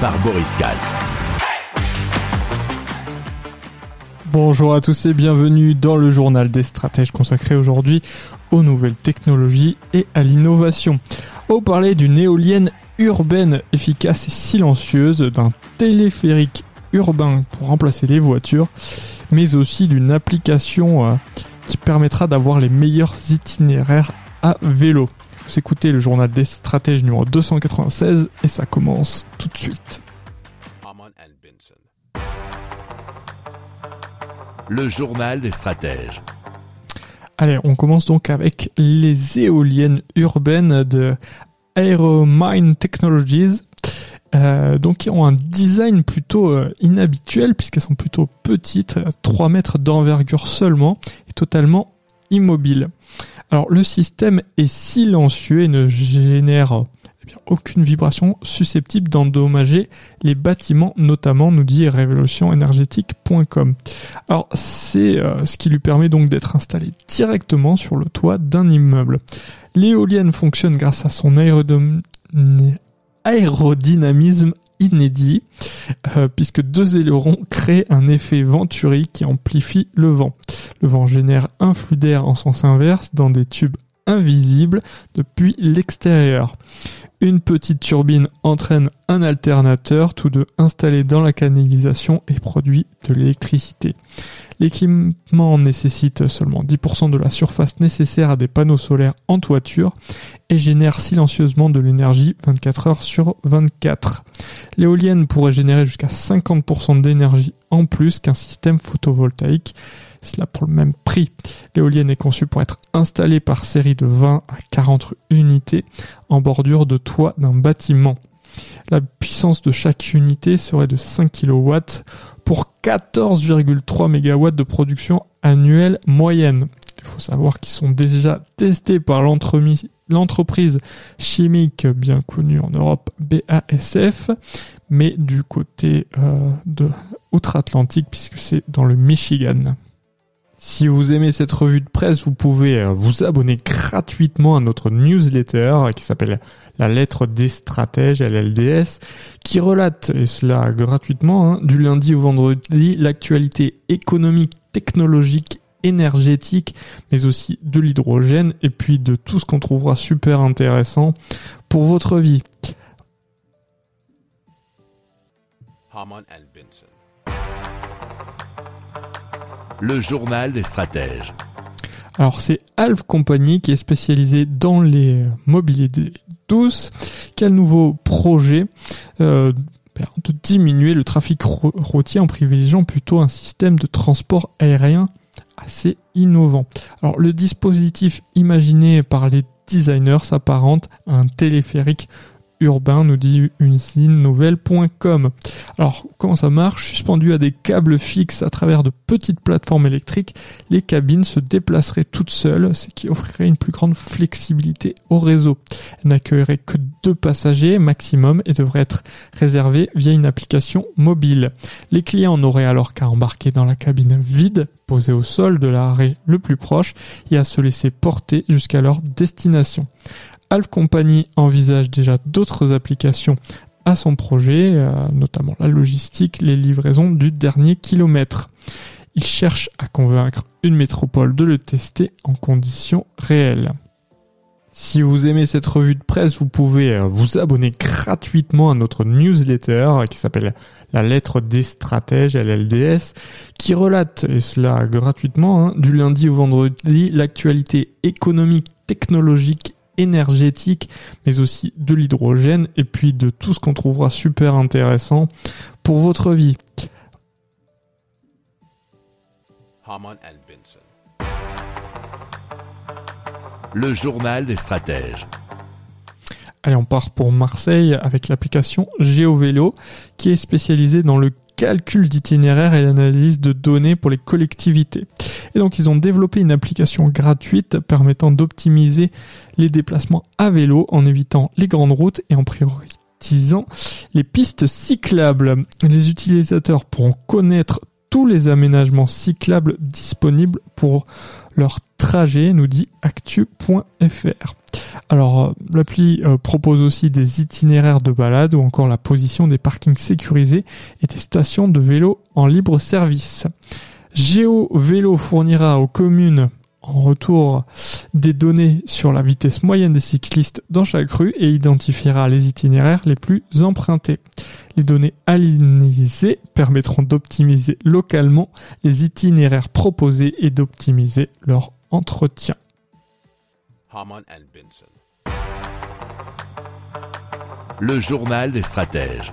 par Boris Kahl. Bonjour à tous et bienvenue dans le journal des stratèges consacré aujourd'hui aux nouvelles technologies et à l'innovation. Au parler d'une éolienne urbaine efficace et silencieuse, d'un téléphérique urbain pour remplacer les voitures, mais aussi d'une application euh, qui permettra d'avoir les meilleurs itinéraires à vélo. Vous écoutez le journal des stratèges numéro 296 et ça commence tout de suite. Le journal des stratèges. Allez, on commence donc avec les éoliennes urbaines de Aeromine Technologies. Euh, donc qui ont un design plutôt euh, inhabituel puisqu'elles sont plutôt petites, 3 mètres d'envergure seulement et totalement immobiles. Alors le système est silencieux et ne génère eh aucune vibration susceptible d'endommager les bâtiments, notamment nous dit révolutionénergétique.com. Alors c'est euh, ce qui lui permet donc d'être installé directement sur le toit d'un immeuble. L'éolienne fonctionne grâce à son aérodynamisme inédit, euh, puisque deux ailerons créent un effet venturi qui amplifie le vent. Le vent génère un flux d'air en sens inverse dans des tubes invisibles depuis l'extérieur. Une petite turbine entraîne un alternateur, tous deux installés dans la canalisation et produit de l'électricité. L'équipement nécessite seulement 10% de la surface nécessaire à des panneaux solaires en toiture et génère silencieusement de l'énergie 24 heures sur 24. L'éolienne pourrait générer jusqu'à 50% d'énergie en plus qu'un système photovoltaïque, cela pour le même prix. L'éolienne est conçue pour être installée par série de 20 à 40 unités en bordure de toit d'un bâtiment. La puissance de chaque unité serait de 5 kW pour 14,3 MW de production annuelle moyenne. Il faut savoir qu'ils sont déjà testés par l'entreprise chimique bien connue en Europe, BASF, mais du côté euh, de outre-Atlantique puisque c'est dans le Michigan. Si vous aimez cette revue de presse, vous pouvez euh, vous abonner gratuitement à notre newsletter qui s'appelle La lettre des stratèges, LLDS, qui relate, et cela gratuitement, hein, du lundi au vendredi, l'actualité économique, technologique, énergétique, mais aussi de l'hydrogène, et puis de tout ce qu'on trouvera super intéressant pour votre vie. Le journal des stratèges. Alors c'est Alf Company qui est spécialisé dans les mobilités douces. Quel nouveau projet euh, de diminuer le trafic routier en privilégiant plutôt un système de transport aérien assez innovant. Alors le dispositif imaginé par les designers s'apparente à un téléphérique urbain, nous dit nouvelle.com. Alors, comment ça marche? Suspendu à des câbles fixes à travers de petites plateformes électriques, les cabines se déplaceraient toutes seules, ce qui offrirait une plus grande flexibilité au réseau. Elles n'accueilleraient que deux passagers maximum et devraient être réservées via une application mobile. Les clients n'auraient alors qu'à embarquer dans la cabine vide, posée au sol de l'arrêt le plus proche, et à se laisser porter jusqu'à leur destination. Alf Company envisage déjà d'autres applications à son projet, euh, notamment la logistique, les livraisons du dernier kilomètre. Il cherche à convaincre une métropole de le tester en conditions réelles. Si vous aimez cette revue de presse, vous pouvez euh, vous abonner gratuitement à notre newsletter qui s'appelle La lettre des stratèges, LLDS, qui relate, et cela gratuitement, hein, du lundi au vendredi, l'actualité économique, technologique énergétique, mais aussi de l'hydrogène et puis de tout ce qu'on trouvera super intéressant pour votre vie. Le journal des stratèges. Allez, on part pour Marseille avec l'application GeoVélo qui est spécialisée dans le calcul d'itinéraires et l'analyse de données pour les collectivités. Et donc ils ont développé une application gratuite permettant d'optimiser les déplacements à vélo en évitant les grandes routes et en prioritisant les pistes cyclables. Les utilisateurs pourront connaître tous les aménagements cyclables disponibles pour leur trajet, nous dit actu.fr. Alors, euh, l'appli euh, propose aussi des itinéraires de balade ou encore la position des parkings sécurisés et des stations de vélo en libre service. Géo Vélo fournira aux communes en retour des données sur la vitesse moyenne des cyclistes dans chaque rue et identifiera les itinéraires les plus empruntés. Les données alignées permettront d'optimiser localement les itinéraires proposés et d'optimiser leur entretien. Le journal des stratèges.